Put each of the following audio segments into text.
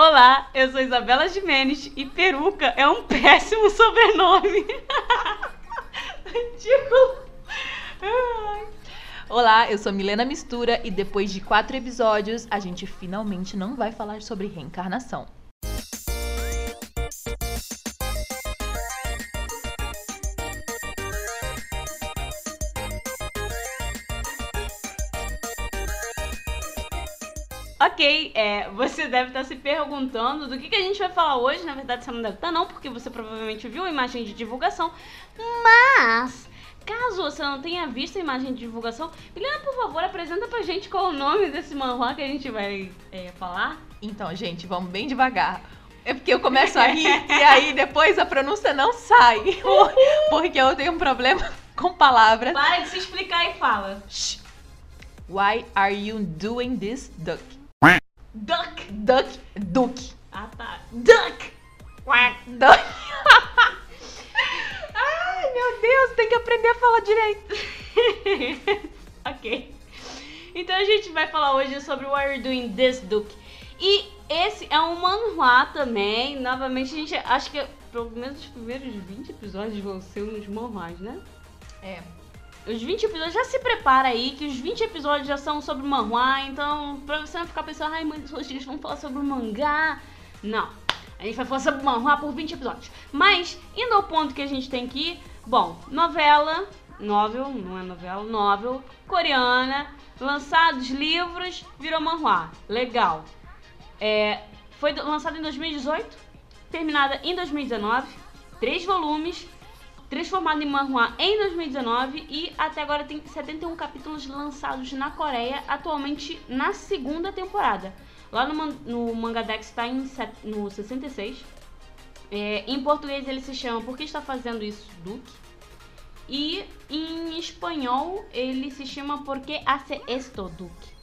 Olá, eu sou Isabela Jimenez e peruca é um péssimo sobrenome. Ridículo. Olá, eu sou Milena Mistura e depois de quatro episódios, a gente finalmente não vai falar sobre reencarnação. Ok, é, você deve estar se perguntando do que, que a gente vai falar hoje. Na verdade, você não deve estar, não, porque você provavelmente viu a imagem de divulgação. Mas, caso você não tenha visto a imagem de divulgação, Milena, por favor, apresenta pra gente qual é o nome desse manhua que a gente vai é, falar. Então, gente, vamos bem devagar. É porque eu começo a rir e aí depois a pronúncia não sai. Porque eu tenho um problema com palavras. Para de se explicar e fala. Shh. Why are you doing this, duck? Duck. Duck. Duck. Ah, tá. Duck. Quack. Duck. Ai, meu Deus, tem que aprender a falar direito. ok. Então a gente vai falar hoje sobre Why Are You Doing This, Duke. E esse é um manhua também. Novamente, a gente acha que pelo menos os primeiros 20 episódios vão ser uns manhuas, né? É. Os 20 episódios, já se prepara aí, que os 20 episódios já são sobre manhua, então pra você não ficar pensando, ai, mas hoje vão falar sobre mangá. Não. A gente vai falar sobre manhua por 20 episódios. Mas, indo ao ponto que a gente tem que ir, bom, novela, novel, não é novela, novel, coreana, lançados livros, virou manhua. Legal. É, foi lançada em 2018, terminada em 2019, três volumes, transformado em manhua em 2019 e até agora tem 71 capítulos lançados na Coreia, atualmente na segunda temporada. Lá no, man no Mangadex está no 66. É, em português ele se chama Por que está fazendo isso, Duke? E em espanhol ele se chama Por que hace esto, Duke?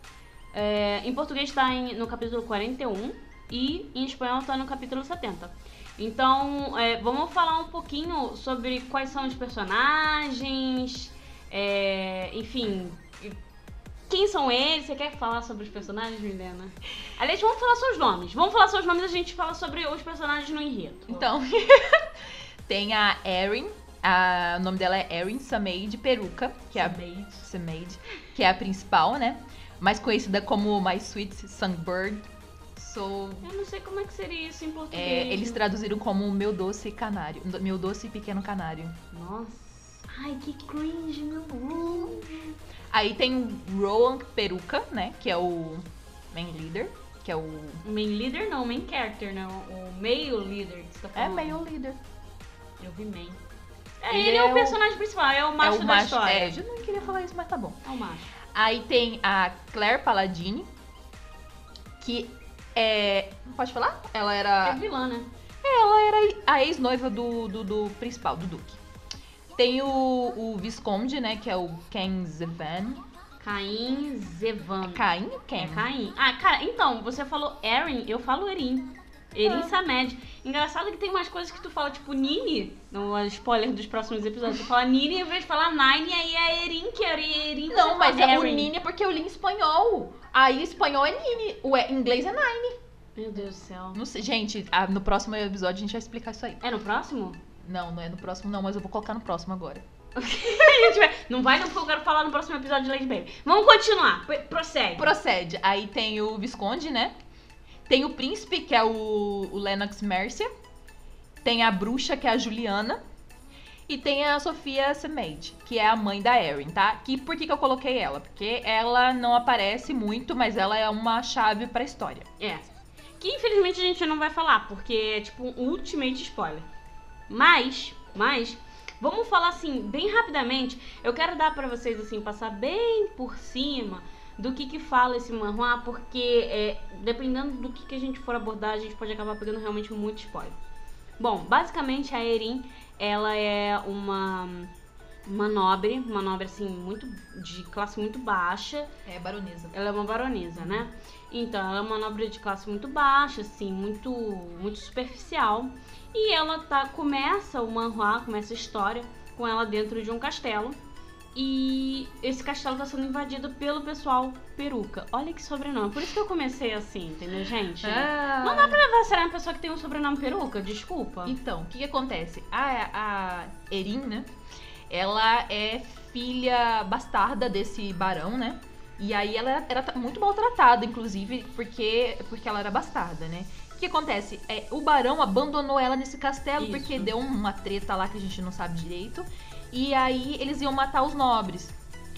É, em português está no capítulo 41 e em espanhol está no capítulo 70. Então, é, vamos falar um pouquinho sobre quais são os personagens, é, enfim, quem são eles? Você quer falar sobre os personagens, Milena? Aliás, vamos falar sobre os nomes. Vamos falar sobre os nomes e a gente fala sobre os personagens no enredo. Então, tem a Erin, a, o nome dela é Erin Sameid Peruca, que é a. Sameid, que é a principal, né? Mais conhecida como My Sweet Sunbird. Sou Eu não sei como é que seria isso em português. É, eles traduziram como Meu Doce Canário. Meu Doce Pequeno Canário. Nossa. Ai, que cringe, meu Deus. Aí tem o Rowan Peruca, né? Que é o main leader. Que é o. Main leader não, o main character, não. O male leader que você tá É falando. male leader. Eu vi main. É, Ele ele, é, é o o- personagem principal, é o macho é o da macho. história. É, eu não queria falar isso, mas tá bom. É o macho. Aí tem a Claire Palladini. Que é. Pode falar? Ela É era. vilã, né? Ela era a ex-noiva do, do, do principal, do Duque. Tem o, o Visconde, né? Que é o Ken Zevan. Caim Zevan. Caim Ken? É Caim. Ah, cara, então, você falou Erin, eu falo Erin. Erin. Samed. Engraçado que tem umas coisas que tu fala, tipo Nini, no spoiler dos próximos episódios. Tu fala Nini em vez de falar Nine, aí é Erin, que é Erin. Não, mas fala é o. Nini é porque eu li em espanhol. Aí espanhol é Nini, o é- inglês é Nine. Meu Deus do céu. Não sei, gente, no próximo episódio a gente vai explicar isso aí. É no próximo? Não, não é no próximo não, mas eu vou colocar no próximo agora. Não vai não, porque eu quero falar no próximo episódio de Lady Baby. Vamos continuar. P- Prossegue. Procede. Aí tem o Visconde, né? Tem o príncipe, que é o, o Lennox Mercia. Tem a bruxa, que é a Juliana. E tem a Sofia Semeid, que é a mãe da Erin, tá? Que, por que, que eu coloquei ela? Porque ela não aparece muito, mas ela é uma chave pra história. É. Que infelizmente a gente não vai falar, porque é tipo um ultimate spoiler. Mas, mas, vamos falar assim, bem rapidamente. Eu quero dar pra vocês, assim, passar bem por cima do que que fala esse manhua, porque é, dependendo do que, que a gente for abordar, a gente pode acabar pegando realmente muito spoiler. Bom, basicamente a Erin, ela é uma uma nobre, uma nobre assim muito de classe muito baixa, É baronesa. ela é uma baronesa, né? Então, ela é uma nobre de classe muito baixa, assim, muito, muito superficial. E ela tá, começa o manhua, começa a história com ela dentro de um castelo. E esse castelo tá sendo invadido pelo pessoal peruca. Olha que sobrenome. Por isso que eu comecei assim, entendeu, gente? Ah. Não dá pra levar a sério uma pessoa que tem um sobrenome peruca, desculpa. Então, o que, que acontece? A, a Erin, né? Ela é filha bastarda desse barão, né? E aí ela era, era muito maltratada, inclusive, porque, porque ela era bastarda, né? O que acontece? É, o barão abandonou ela nesse castelo Isso. porque deu uma treta lá que a gente não sabe direito. E aí eles iam matar os nobres.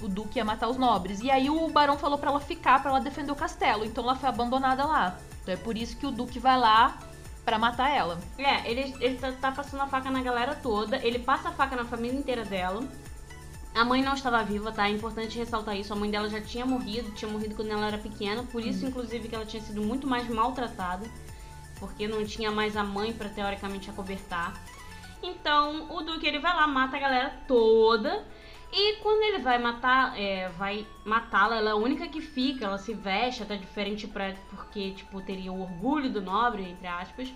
O duque ia matar os nobres. E aí o barão falou pra ela ficar, pra ela defender o castelo. Então ela foi abandonada lá. Então é por isso que o duque vai lá pra matar ela. É, ele, ele tá, tá passando a faca na galera toda. Ele passa a faca na família inteira dela. A mãe não estava viva, tá? É importante ressaltar isso. A mãe dela já tinha morrido, tinha morrido quando ela era pequena. Por isso, inclusive, que ela tinha sido muito mais maltratada. Porque não tinha mais a mãe pra teoricamente acobertar. Então, o Duque ele vai lá, mata a galera toda. E quando ele vai matar, é, vai matá-la, ela é a única que fica, ela se veste até diferente pra, porque, tipo, teria o orgulho do nobre, entre aspas.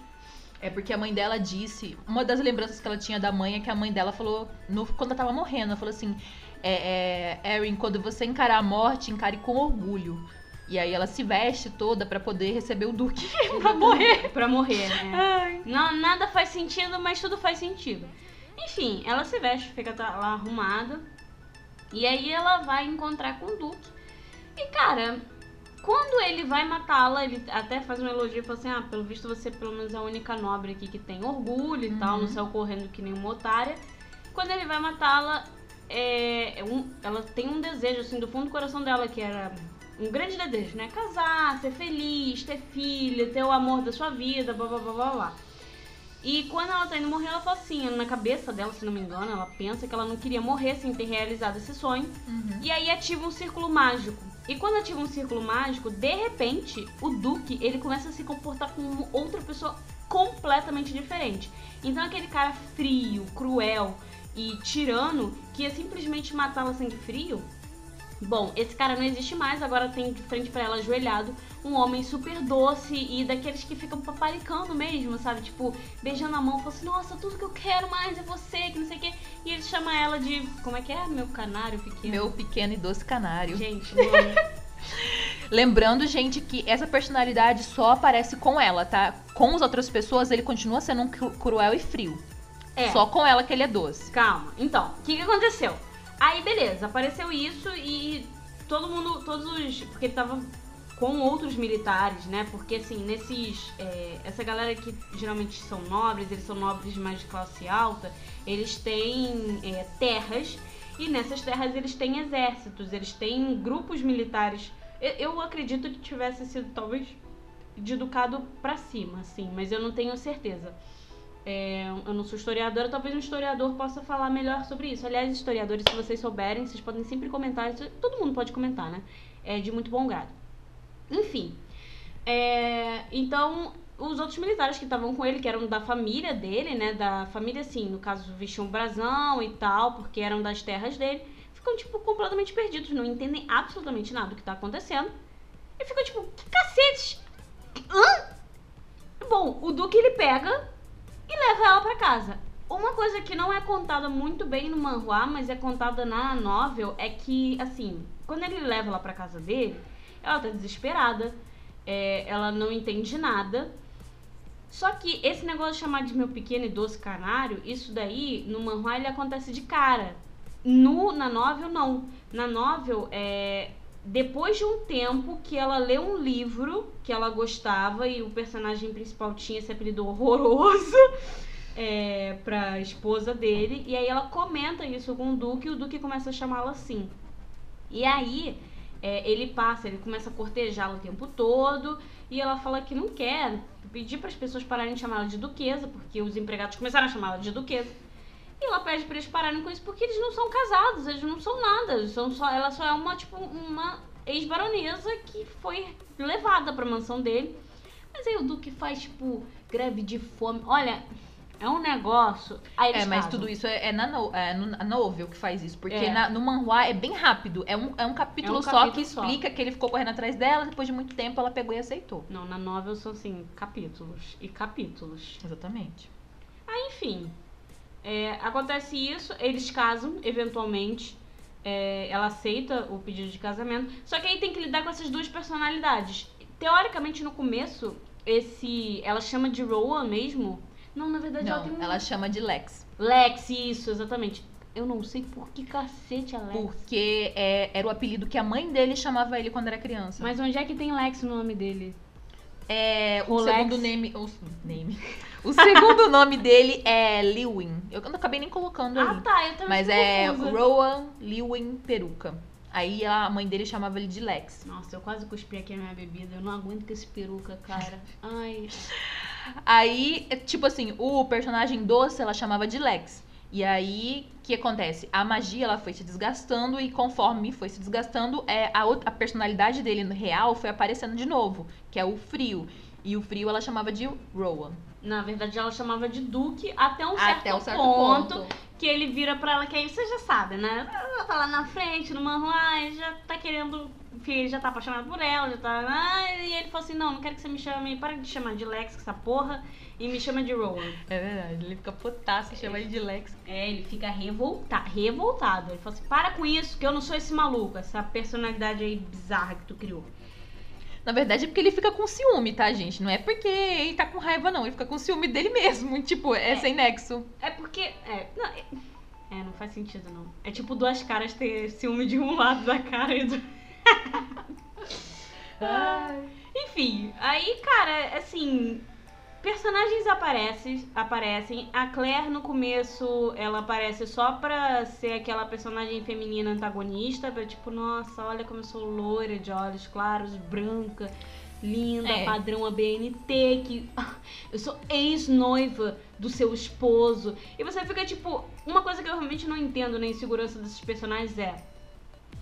É porque a mãe dela disse. Uma das lembranças que ela tinha da mãe é que a mãe dela falou. No, quando ela tava morrendo, ela falou assim: é, é, Erin, quando você encarar a morte, encare com orgulho. E aí ela se veste toda pra poder receber o Duque pra morrer. Pra morrer, né? Ai. Não, nada faz sentido, mas tudo faz sentido. Enfim, ela se veste, fica lá arrumada. E aí ela vai encontrar com o Duque. E cara, quando ele vai matá-la, ele até faz um elogio e fala assim: Ah, pelo visto você pelo menos é a única nobre aqui que tem orgulho e tal, Uhum. não saiu correndo que nem uma otária. Quando ele vai matá-la, é, é um- ela tem um desejo assim do fundo do coração dela, que era um grande desejo, né? Casar, ser feliz, ter filho, ter o amor da sua vida, blá blá blá blá blá. E quando ela tá indo morrer, ela fala assim, na cabeça dela, se não me engano, ela pensa que ela não queria morrer sem ter realizado esse sonho. Uhum. E aí ativa um círculo mágico. E quando ativa um círculo mágico, de repente, o Duque, ele começa a se comportar como outra pessoa completamente diferente. Então aquele cara frio, cruel e tirano, que ia simplesmente matá-la sangue frio, Bom, esse cara não existe mais, agora tem de frente pra ela ajoelhado um homem super doce e daqueles que ficam paparicando mesmo, sabe? Tipo, beijando a mão, falando assim, nossa, tudo que eu quero mais é você, que não sei o quê. E ele chama ela de, como é que é? Meu canário pequeno. Meu pequeno e doce canário. Gente, mano. Lembrando, gente, que essa personalidade só aparece com ela, tá? Com as outras pessoas, ele continua sendo um cru- cruel e frio. É. Só com ela que ele é doce. Calma. Então, o que, que aconteceu? Aí, beleza, apareceu isso e todo mundo, todos os. Porque ele tava com outros militares, né? Porque assim, nesses. é, essa galera que geralmente são nobres, eles são nobres mais de classe alta, eles têm é, terras e nessas terras eles têm exércitos, eles têm grupos militares. Eu, eu acredito que tivesse sido talvez de educado pra cima, assim, mas eu não tenho certeza. É, eu não sou historiadora, talvez um historiador possa falar melhor sobre isso. Aliás, historiadores, se vocês souberem, vocês podem sempre comentar. Todo mundo pode comentar, né? É de muito bom grado. Enfim. é, então, os outros militares que estavam com ele, que eram da família dele, né? Da família, assim, no caso, vestiam brasão e tal, porque eram das terras dele, ficam, tipo, completamente perdidos, não entendem absolutamente nada do que tá acontecendo. E ficam, tipo, que cacete? Hã? Bom, o Duque ele pega e leva ela pra casa. Uma coisa que não é contada muito bem no manhwa, mas é contada na novel, é que, assim, quando ele leva ela pra casa dele, ela tá desesperada, é, ela não entende nada. Só que esse negócio de chamar de meu pequeno e doce canário, isso daí, no manhwa, ele acontece de cara. No, na novel, não. Na novel, é, depois de um tempo que ela lê um livro que ela gostava e o personagem principal tinha esse apelido horroroso é, pra esposa dele, e aí ela comenta isso com o Duque e o Duque começa a chamá-la assim. E aí é, ele passa, ele começa a cortejá-la o tempo todo e ela fala que não quer pedir para as pessoas pararem de chamá-la de duquesa, porque os empregados começaram a chamá-la de duquesa. E ela pede para eles pararem com isso porque eles não são casados, eles não são nada, são só, ela só é uma tipo uma ex-baronesa que foi levada para mansão dele. Mas aí o Duque faz tipo greve de fome. Olha, é um negócio. É, mas casam. tudo isso é, é na, no, é no- na novel que faz isso. Porque É. na- no manhwa é bem rápido. É um, é um capítulo É um só capítulo que só. explica que ele ficou correndo atrás dela. Depois de muito tempo, ela pegou e aceitou. Não, na novel são assim, capítulos e capítulos. Exatamente. Enfim, é, acontece isso, eles casam, eventualmente. é, ela aceita o pedido de casamento. Só que aí tem que lidar com essas duas personalidades. Teoricamente, no começo, esse. Ela chama de Rowan mesmo. Não, na verdade ela tem Não, um. ela chama de Lex. Lex, isso, exatamente. Eu não sei por que cacete é Lex. Porque é, era o apelido que a mãe dele chamava ele quando era criança. Mas onde é que tem Lex no nome dele? É, o, O Lex- segundo name. O, name. O segundo nome dele é Lewin. Eu não acabei nem colocando aí. Ah, tá, eu também Mas é confusa. Rowan Lewin Peruca. Aí a mãe dele chamava ele de Lex. Nossa, eu quase cuspi aqui a minha bebida. Eu não aguento com esse peruca, cara. Ai. Aí, é, tipo assim, o personagem doce ela chamava de Lex. E aí, o que acontece? A magia ela foi se desgastando e conforme foi se desgastando, é, a, outra, a personalidade dele no real foi aparecendo de novo, que é o frio. E o frio ela chamava de Rowan. Na verdade, ela chamava de Duque até um certo, Até um certo ponto, ponto. que ele vira pra ela, que aí você já sabe, né? Ela tá lá na frente, no manhua, já tá querendo. Enfim, ele já tá apaixonado por ela, já tá. Ah, e ele falou assim: não, não quero que você me chame. Para de chamar de Lex, com essa porra, e me chama de Rowan. É verdade, ele fica putaço, chama ele de Lex. É, ele fica revolta revoltado. Ele falou assim: para com isso, que eu não sou esse maluco, essa personalidade aí bizarra que tu criou. Na verdade é porque ele fica com ciúme, tá, gente? Não é porque ele tá com raiva, não. Ele fica com ciúme dele mesmo. Tipo, é, É. sem nexo. É porque. É não, é, é, não faz sentido, não. É tipo duas caras ter ciúme de um lado da cara e do. Ai. Enfim, aí, cara, assim. Personagens aparecem, aparecem. A Claire, no começo, ela aparece só pra ser aquela personagem feminina antagonista. Pra tipo, nossa, olha como eu sou loira, de olhos claros, branca, linda, É. padrão ABNT, que eu sou ex-noiva do seu esposo. E você fica tipo, uma coisa que eu realmente não entendo na insegurança desses personagens é.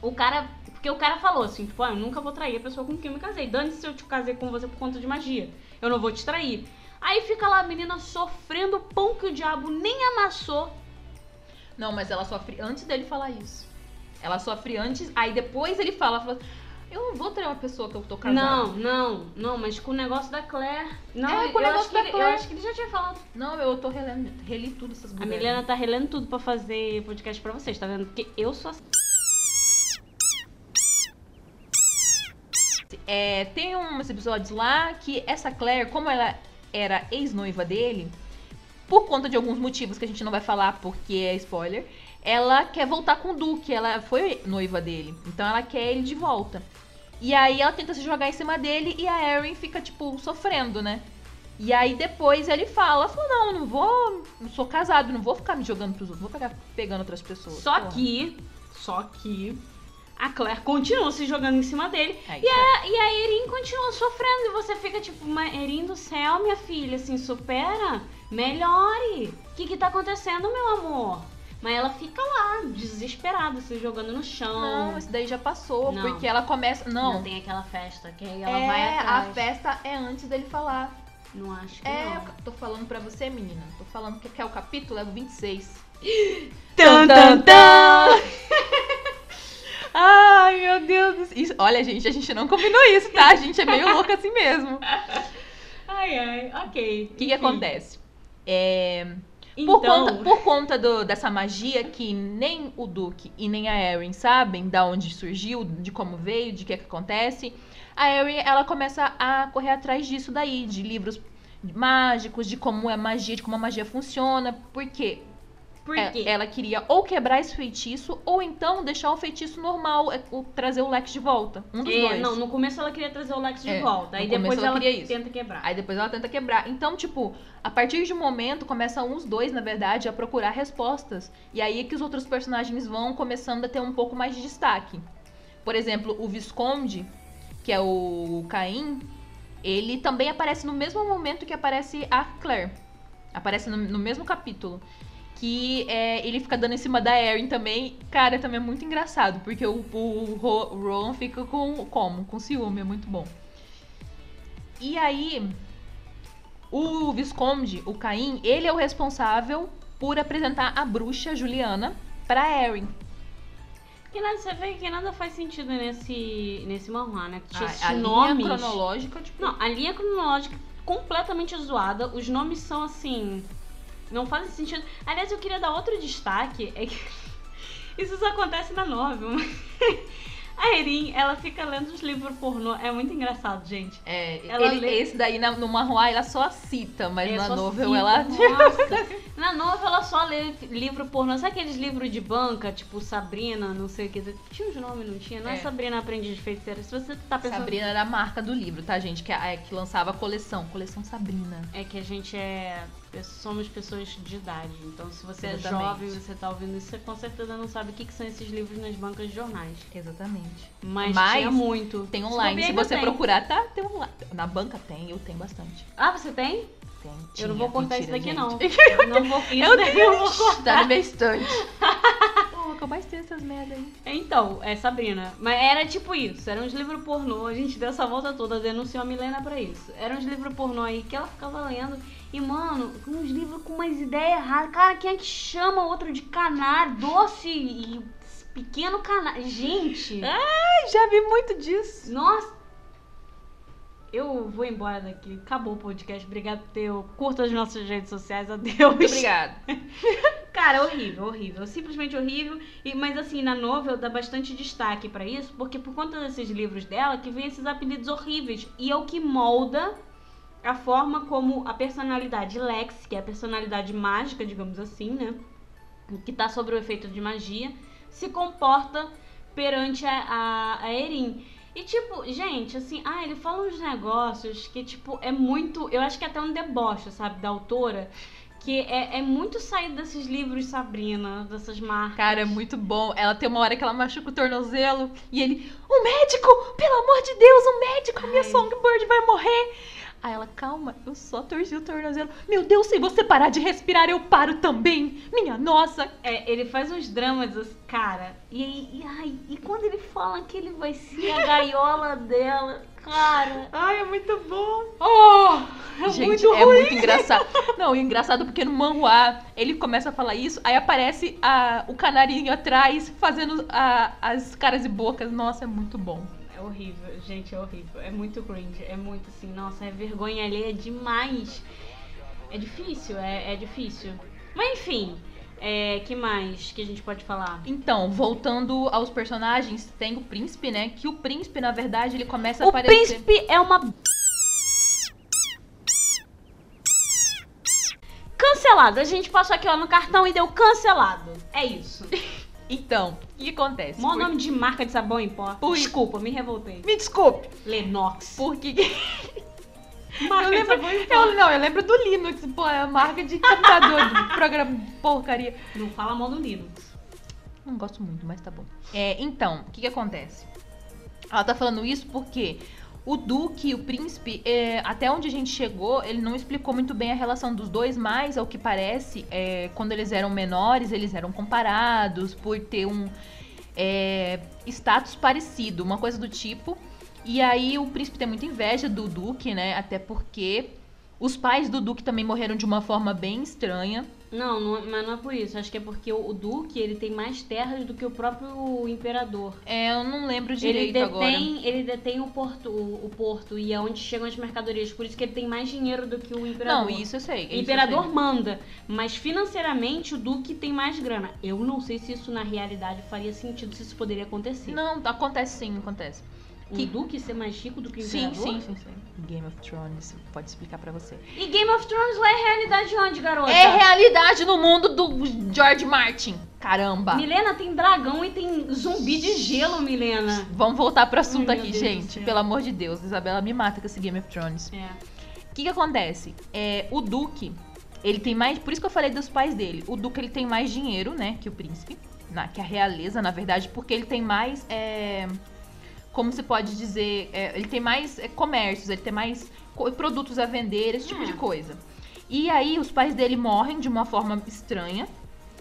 O cara. Porque o cara falou assim, tipo, ah, eu nunca vou trair a pessoa com quem eu me casei. Dane-se se eu te casei com você por conta de magia. Eu não vou te trair. Aí fica lá a menina sofrendo o pão que o diabo nem amassou. Não, mas ela sofre antes dele falar isso. Ela sofre antes, aí depois ele fala, fala eu não vou ter uma pessoa que eu tô casada. Não, não, não, mas com o negócio da Claire. Não, É, com o eu, negócio da ele, eu Claire. acho que ele já tinha falado. Não, eu tô relendo, reli tudo essas A mulheres. Milena tá relendo tudo pra fazer podcast pra vocês, tá vendo? Porque eu sou assim. É, tem uns episódios lá que essa Claire, como ela era ex-noiva dele, por conta de alguns motivos que a gente não vai falar porque é spoiler, ela quer voltar com o Duque, ela foi noiva dele, então ela quer ele de volta. E aí ela tenta se jogar em cima dele e a Erin fica, tipo, sofrendo, né? E aí depois ele fala, fala, não, não vou, não sou casado, não vou ficar me jogando pros outros, vou ficar pegando outras pessoas. Só Porra. que, só que a Claire continua se jogando em cima dele. Aí, E a, e a Erin continua sofrendo. E você fica tipo, mas Erin do céu, minha filha, assim, supera, melhore. O que que tá acontecendo, meu amor? Mas ela fica lá, desesperada, se jogando no chão. Não, isso daí já passou, Não. porque ela começa. Não, Não tem aquela festa, que aí ela é, vai a atrás. festa é antes dele falar. Não acho que É, não. tô falando pra você, menina. Tô falando que, que é o capítulo, é o 26. Tan, tan, tan. Ai, meu Deus do céu. Isso- olha, gente, a gente não combinou isso, tá? A gente é meio louca assim mesmo. Ai, ai, ok. O que, que acontece? É, Então, por conta, por conta do- dessa magia que nem o Duke e nem a Erin sabem da onde surgiu, de como veio, de que, que acontece, a Erin ela começa a correr atrás disso daí, de livros mágicos, de como é magia, de como a magia funciona. Por quê? Por É, quê? ela queria ou quebrar esse feitiço, ou então deixar o feitiço normal, é, trazer o Lex de volta. Um dos É, dois. não, no começo ela queria trazer o Lex de É, volta. Aí depois ela ela, queria isso. tenta quebrar. Aí depois ela tenta quebrar. Então, tipo, a partir de um momento, começam os dois, na verdade, a procurar respostas. E aí é que os outros personagens vão começando a ter um pouco mais de destaque. Por exemplo, o Visconde, que é o Caim, ele também aparece no mesmo momento que aparece a Claire. Aparece no, no mesmo capítulo. Que é, ele fica dando em cima da Erin também. Cara, também é muito engraçado. Porque o, o, o Ron fica com. Como? Com ciúme, é muito bom. E aí, o Visconde, o Caim, ele é o responsável por apresentar a bruxa Juliana pra Erin. Que nada, você vê que nada faz sentido nesse, nesse manhwa, né? Que tinha A, a linha nomes. cronológica, tipo. Não, a linha cronológica completamente zoada. Os nomes são assim. Não fazem sentido. Aliás, eu queria dar outro destaque. É que Isso só acontece na novel. A Erin, ela fica lendo os livros pornô. É muito engraçado, gente. É, Ela ele- lê- esse daí na, no manhua ela só cita, mas É, na novel cita. ela. Nossa. Na novel ela só lê livro pornô. Sabe aqueles livros de banca, tipo Sabrina, não sei o que. Tinha uns nomes, não tinha? Não é, É. Sabrina Aprendiz de Feiticeira. Se você tá pensando. Sabrina era a marca do livro, tá, gente? Que, é, que lançava a coleção. Coleção Sabrina. É que a gente é. Somos pessoas de idade. Então, se você é Exatamente. jovem e você tá ouvindo isso, você com certeza não sabe o que, que são esses livros nas bancas de jornais. Exatamente. Mas, Mas tinha muito. Tem online. Se você tem. procurar, tá? Tem online. Na banca tem, eu tenho bastante. Ah, você tem? Tem. eu não tinha, vou cortar mentira, isso daqui, gente. não. não vou. Isso Eu daí eu vou cortar. Tá no meu estante. Pô, que eu mais tenho essas merda aí. Então, é Sabrina. Mas era tipo isso, eram uns livros pornô, a gente deu essa volta toda, denunciou a Milena pra isso. Eram uns livros pornô aí que ela ficava lendo. E, mano, uns livros com umas ideias erradas. Cara, quem é que chama outro de canário, doce e pequeno canário? Gente! Ai, já vi muito disso. Nossa! Eu vou embora daqui. Acabou o podcast. Obrigado por ter. Curta as nossas redes sociais. Adeus. Muito obrigada. Cara, horrível, horrível. Simplesmente horrível. E, mas assim, na novel dá bastante destaque pra isso, porque por conta desses livros dela que vem esses apelidos horríveis. E é o que molda a forma como a personalidade Lex, que é a personalidade mágica, digamos assim, né? Que tá sobre o efeito de magia, se comporta perante a, a, a Erin. E tipo, gente, assim, ah, ele fala uns negócios que, tipo, é muito. Eu acho que é até um deboche, sabe, da autora. Que é, é muito saído desses livros Sabrina, dessas marcas. Cara, é muito bom. Ela tem uma hora que ela machuca o tornozelo e ele, um médico! Pelo amor de Deus, um médico! Minha Ai. songbird vai morrer! Aí ela, calma, eu só torci o tornozelo. Meu Deus, se você parar de respirar, eu paro também! Minha nossa! É, ele faz uns dramas, assim, cara. E, aí- e, ai, e quando ele fala que ele vai ser a gaiola dela, cara. Ai, é muito bom! Oh, é Gente, muito é ruim. muito engraçado. Não, engraçado porque no manhua ele começa a falar isso, aí aparece a, o canarinho atrás fazendo a- as caras e bocas. Nossa, é muito bom. É horrível, gente, é horrível. É muito cringe, é muito assim, nossa, é vergonha alheia demais. É difícil, é, é difícil. Mas enfim, é, que mais que a gente pode falar? Então, voltando aos personagens, tem o príncipe, né? Que o príncipe, na verdade, ele começa a O aparecer. príncipe é uma. Cancelado. A gente passou aqui ó, no cartão e deu cancelado. É isso. Então, o que acontece? Mó Por- nome de marca de sabão em pó. Por- Desculpa, me revoltei. Me desculpe. Lenox. Porque. Marca Eu de lembro, sabão em pó. eu, não, eu lembro do Linux, pô, é a marca de computador, de programa de porcaria. Não fala mal do Linux. Não gosto muito, mas tá bom. É, então, o que que acontece? Ela tá falando isso porque o Duque o Príncipe, é, até onde a gente chegou, ele não explicou muito bem a relação dos dois, mas, ao que parece, é, quando eles eram menores, eles eram comparados por ter um é, status parecido, uma coisa do tipo. E aí o Príncipe tem muita inveja do Duque, né? Até porque os pais do Duque também morreram de uma forma bem estranha. Não, não, mas não é por isso. Acho que é porque o, o Duque ele tem mais terras do que o próprio imperador. É, eu não lembro Ele direito agora. detém, ele detém o porto, o, o porto e é onde chegam as mercadorias. Por isso que ele tem mais dinheiro do que o imperador. Não, isso eu sei. isso O imperador sei. manda, mas financeiramente o Duque tem mais grana. Eu não sei se isso na realidade faria sentido, se isso poderia acontecer. Não, acontece sim, acontece. O que- Duque ser mais rico do que o Sim, imperador? sim, sim, sim. Game of Thrones pode explicar pra você. E Game of Thrones lá é realidade onde, garota? É realidade no mundo do George Martin. Caramba. Milena tem dragão e tem zumbi de gelo, Milena. Vamos voltar pro assunto Ai, aqui, Deus gente. Pelo amor de Deus, Isabela me mata com esse Game of Thrones. É. O que que acontece? É, o Duque, ele tem mais... Por isso que eu falei dos pais dele. O Duque, ele tem mais dinheiro, né, que o príncipe. Na, que a realeza, na verdade, porque ele tem mais... é, como se pode dizer? é, ele tem mais é, comércios, ele tem mais produtos a vender, esse tipo Hum. de coisa. E aí, os pais dele morrem de uma forma estranha.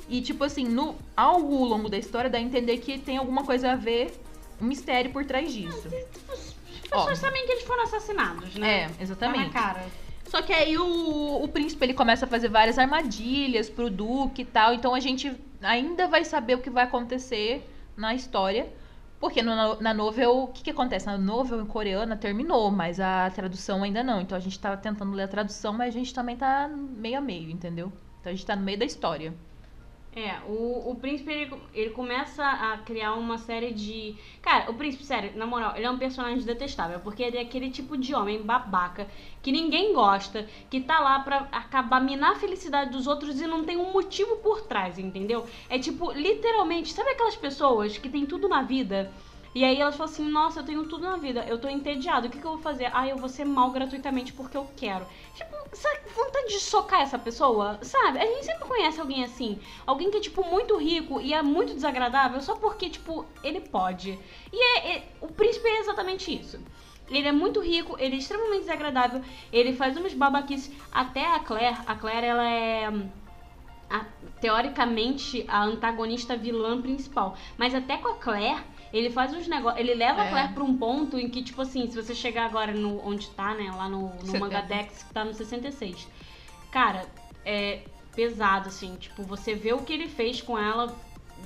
E, tipo assim, no, ao longo da história, dá a entender que tem alguma coisa a ver, um mistério por trás disso. As Ó. pessoas sabem que eles foram assassinados, né? É, Tá na exatamente. cara. Só que aí o, o príncipe ele começa a fazer várias armadilhas pro Duque e tal. Então a gente ainda vai saber o que vai acontecer na história. Porque no- na novel, o que, que acontece? Na novel em coreana terminou, mas a tradução ainda não. Então a gente tá tentando ler a tradução, mas a gente também tá meio a meio, entendeu? Então a gente tá no meio da história. É, o, o príncipe ele, ele começa a criar uma série de. Cara, o príncipe, sério, na moral, ele é um personagem detestável, porque ele é aquele tipo de homem babaca que ninguém gosta, que tá lá pra acabar minar a felicidade dos outros e não tem um motivo por trás, entendeu? É tipo, literalmente, sabe aquelas pessoas que tem tudo na vida? E aí elas falam assim, nossa, eu tenho tudo na vida, eu tô entediado, o que, que eu vou fazer? Ah, eu vou ser mal gratuitamente porque eu quero. Tipo, sabe, vontade de socar essa pessoa, sabe? A gente sempre conhece alguém assim. Alguém que é, tipo, muito rico e é muito desagradável só porque, tipo, ele pode. E é, é o príncipe é exatamente isso. Ele é muito rico, ele é extremamente desagradável, ele faz umas babaquices. Até a Claire, a Claire, ela é... a- teoricamente, a antagonista vilã principal. Mas até com a Claire, ele faz uns negócios. Ele leva a É. Claire pra um ponto em que, tipo assim, se você chegar agora no onde tá, né? Lá no, no 70. Mangadex, que tá no 66. Cara, é pesado, assim. Tipo, você vê o que ele fez com ela,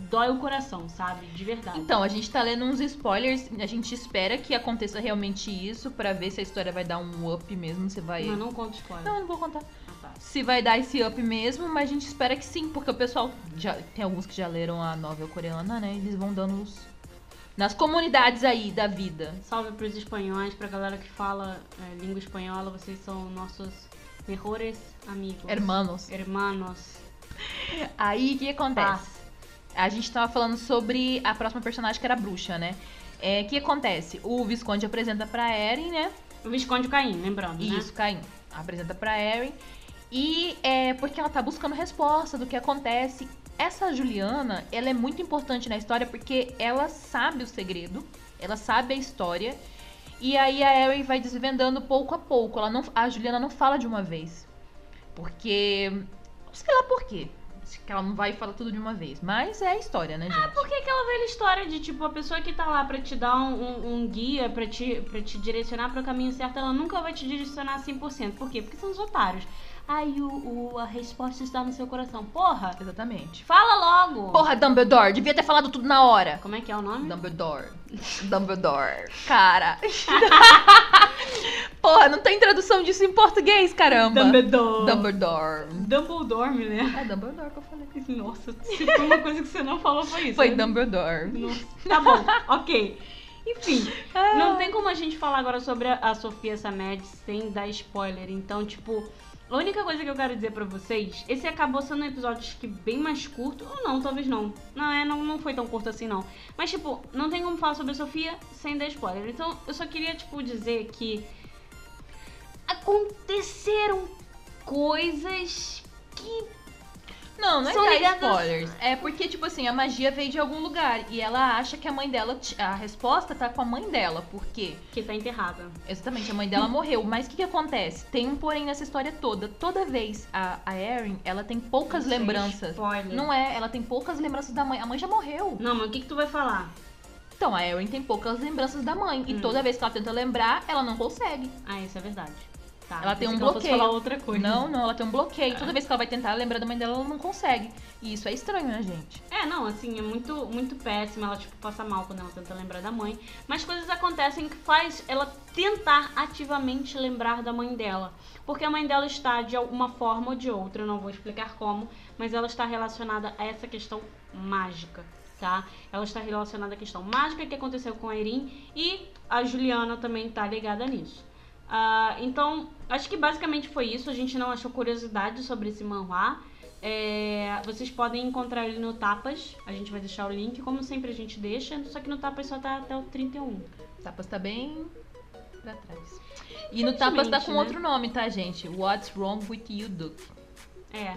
dói o coração, sabe? De verdade. Então, a gente tá lendo uns spoilers, a gente espera que aconteça realmente isso pra ver se a história vai dar um up mesmo, se vai... Mas não conta spoiler. Não, eu não vou contar. Ah, tá. Se vai dar esse up mesmo, mas a gente espera que sim, porque o pessoal já tem alguns que já leram a novel coreana, né? Eles vão dando os nas comunidades aí da vida. Salve pros espanhóis, pra galera que fala é, língua espanhola. Vocês são nossos melhores amigos. Hermanos. Hermanos. Aí o que acontece? Paz. A gente tava falando sobre a próxima personagem que era a bruxa, né? É, o que acontece? O Visconde apresenta pra Eren, né? O Visconde Caim, lembrando, né? Isso, Caim. Apresenta pra Eren. E é porque ela tá buscando resposta do que acontece. Essa Juliana, ela é muito importante na história porque ela sabe o segredo, ela sabe a história. E aí a Eren vai desvendando pouco a pouco. Ela não, a Juliana não fala de uma vez. Porque. Sei lá por quê. Acho que ela não vai falar tudo de uma vez. Mas é a história, né, gente? Porque aquela velha história de, tipo, a pessoa que tá lá pra te dar um, um- um guia, pra te, pra te direcionar pro caminho certo, ela nunca vai te direcionar 100%. Por quê? Porque são os otários. Ai, o, o- a resposta está no seu coração. Porra, Exatamente. fala logo! Porra, Dumbledore, devia ter falado tudo na hora. Como é que é o nome? Dumbledore. Dumbledore. Cara. Porra, não tem tradução disso em português, caramba. Dumbledore. Dumbledore. Dumbledore, me lembra. É Dumbledore que eu falei. Nossa, se foi uma coisa que você não falou, foi isso. Foi né? Dumbledore. Nossa, Tá bom, ok. Enfim, Ah. não tem como a gente falar agora sobre a, a Sofia Samed sem dar spoiler. Então, tipo, a única coisa que eu quero dizer pra vocês, esse acabou sendo um episódio que bem mais curto, ou não, talvez não. Não, é, não, não foi tão curto assim, não. Mas, tipo, não tem como falar sobre a Sofia sem dar spoiler. Então, eu só queria, tipo, dizer que aconteceram coisas que Não, não é São dar ligadas- spoilers. É porque, tipo assim, a magia veio de algum lugar. E ela acha que a mãe dela. t- A resposta tá com a mãe dela. Por quê? que tá enterrada. Exatamente, a mãe dela morreu. Mas o que, que acontece? Tem um porém nessa história toda. Toda vez a, a Erin, ela tem poucas Sem lembranças. Spoiler. Não é, ela tem poucas lembranças da mãe. A mãe já morreu. Não, mas o que, que tu vai falar? Então, a Erin tem poucas lembranças da mãe. E Hum. toda vez que ela tenta lembrar, ela não consegue. Ah, isso é verdade. Tá, Ela tem um fosse bloqueio. falar outra coisa. Não, não, ela tem um bloqueio. Toda vez que ela vai tentar lembrar da mãe dela, ela não consegue. E isso é estranho, né, gente? É, não, assim, é muito, muito péssima. Ela, tipo, passa mal quando ela tenta lembrar da mãe. Mas coisas acontecem que faz ela tentar ativamente lembrar da mãe dela. Porque a mãe dela está, de alguma forma ou de outra, eu não vou explicar como, mas ela está relacionada a essa questão mágica, tá? Ela está relacionada à questão mágica que aconteceu com a Erin e a Juliana também tá ligada nisso. Ah, então, acho que basicamente foi isso. A gente não achou curiosidade sobre esse manhwa. É, vocês podem encontrar ele no Tapas. A gente vai deixar o link, como sempre a gente deixa. Só que no Tapas só tá até o 31. Tapas tá bem pra trás. E no Tapas tá com né? outro nome, tá, gente? What's Wrong With You, Duke? É.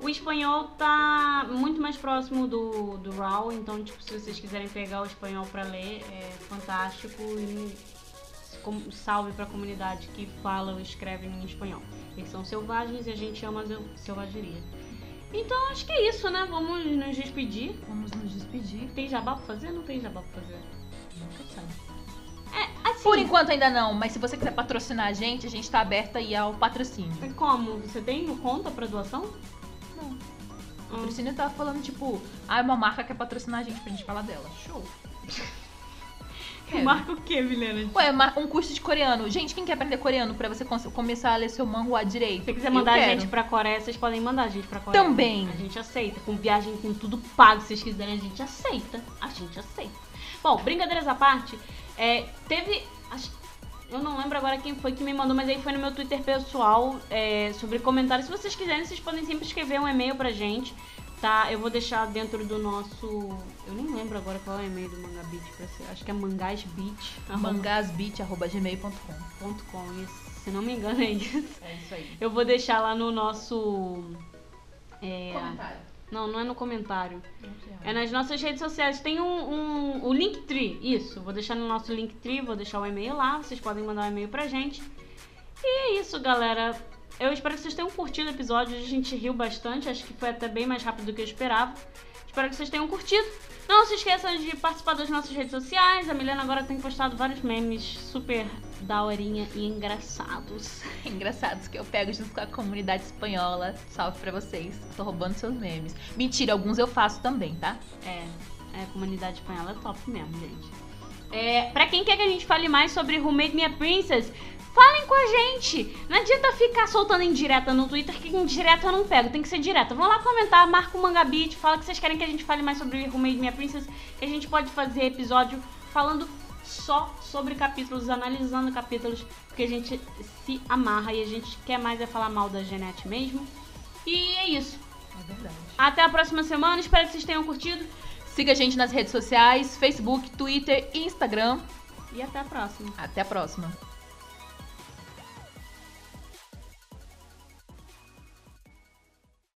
O espanhol tá muito mais próximo do, do RAW, então, tipo, se vocês quiserem pegar o espanhol pra ler, é fantástico. E com- salve pra comunidade que fala ou escreve em espanhol. Eles são selvagens e a gente ama a sel- selvageria. Então, acho que é isso, né? Vamos nos despedir. Vamos nos despedir. Tem jabá pra fazer? Não tem jabá pra fazer. Nunca sabe. É, assim. Por enquanto ainda não, mas se você quiser patrocinar a gente, a gente tá aberta aí ao patrocínio. Como? Você tem conta pra doação? Não. O Hum. patrocínio tava falando, tipo, ah, uma marca quer patrocinar a gente pra gente falar dela. Show. quero. Marca o quê, Milena? Ué, um curso de coreano. Gente, quem quer aprender coreano pra você começar a ler seu manhua direito? Se você quiser mandar a gente pra Coreia, vocês podem mandar a gente pra Coreia. Também. A gente aceita. Com viagem, com tudo pago, se vocês quiserem, a gente aceita. A gente aceita. Bom, brincadeiras à parte, é, teve. eu não lembro agora quem foi que me mandou, mas aí foi no meu Twitter pessoal é, sobre comentários. Se vocês quiserem, vocês podem sempre escrever um e-mail pra gente. Tá, eu vou deixar dentro do nosso. Eu nem lembro agora qual é o e-mail do Mangabit pra ser. Acho que é mangasbit. mangasbeat.gmail.com com isso. Se não me engano, é isso. É isso aí. Eu vou deixar lá no nosso. É, Comentário. não, não é no comentário. É nas nossas redes sociais. Tem um, um o Linktree, isso. Vou deixar no nosso Linktree, vou deixar o e-mail lá. Vocês podem mandar um e-mail pra gente. E é isso, galera. Eu espero que vocês tenham curtido o episódio. A gente riu bastante. Acho que foi até bem mais rápido do que eu esperava. Espero que vocês tenham curtido. Não se esqueçam de participar das nossas redes sociais. A Milena agora tem postado vários memes super daorinha e engraçados. Engraçados que eu pego junto com a comunidade espanhola. Salve pra vocês. Tô roubando seus memes. Mentira, alguns eu faço também, tá? É, é, a comunidade espanhola é top mesmo, gente. É, pra quem quer que a gente fale mais sobre Who Made Me a Princess, falem com a gente. Não adianta ficar soltando indireta no Twitter, que indireta eu não pego, tem que ser direta. Vão lá comentar, marca o Mangabit, fala que vocês querem que a gente fale mais sobre Who Made Me a Princess, que a gente pode fazer episódio falando só sobre capítulos, analisando capítulos, porque a gente se amarra e a gente quer mais é falar mal da Genete mesmo. E é isso. É verdade. Até a próxima semana, espero que vocês tenham curtido. Siga a gente nas redes sociais, Facebook, Twitter e Instagram. E até a próxima. Até a próxima.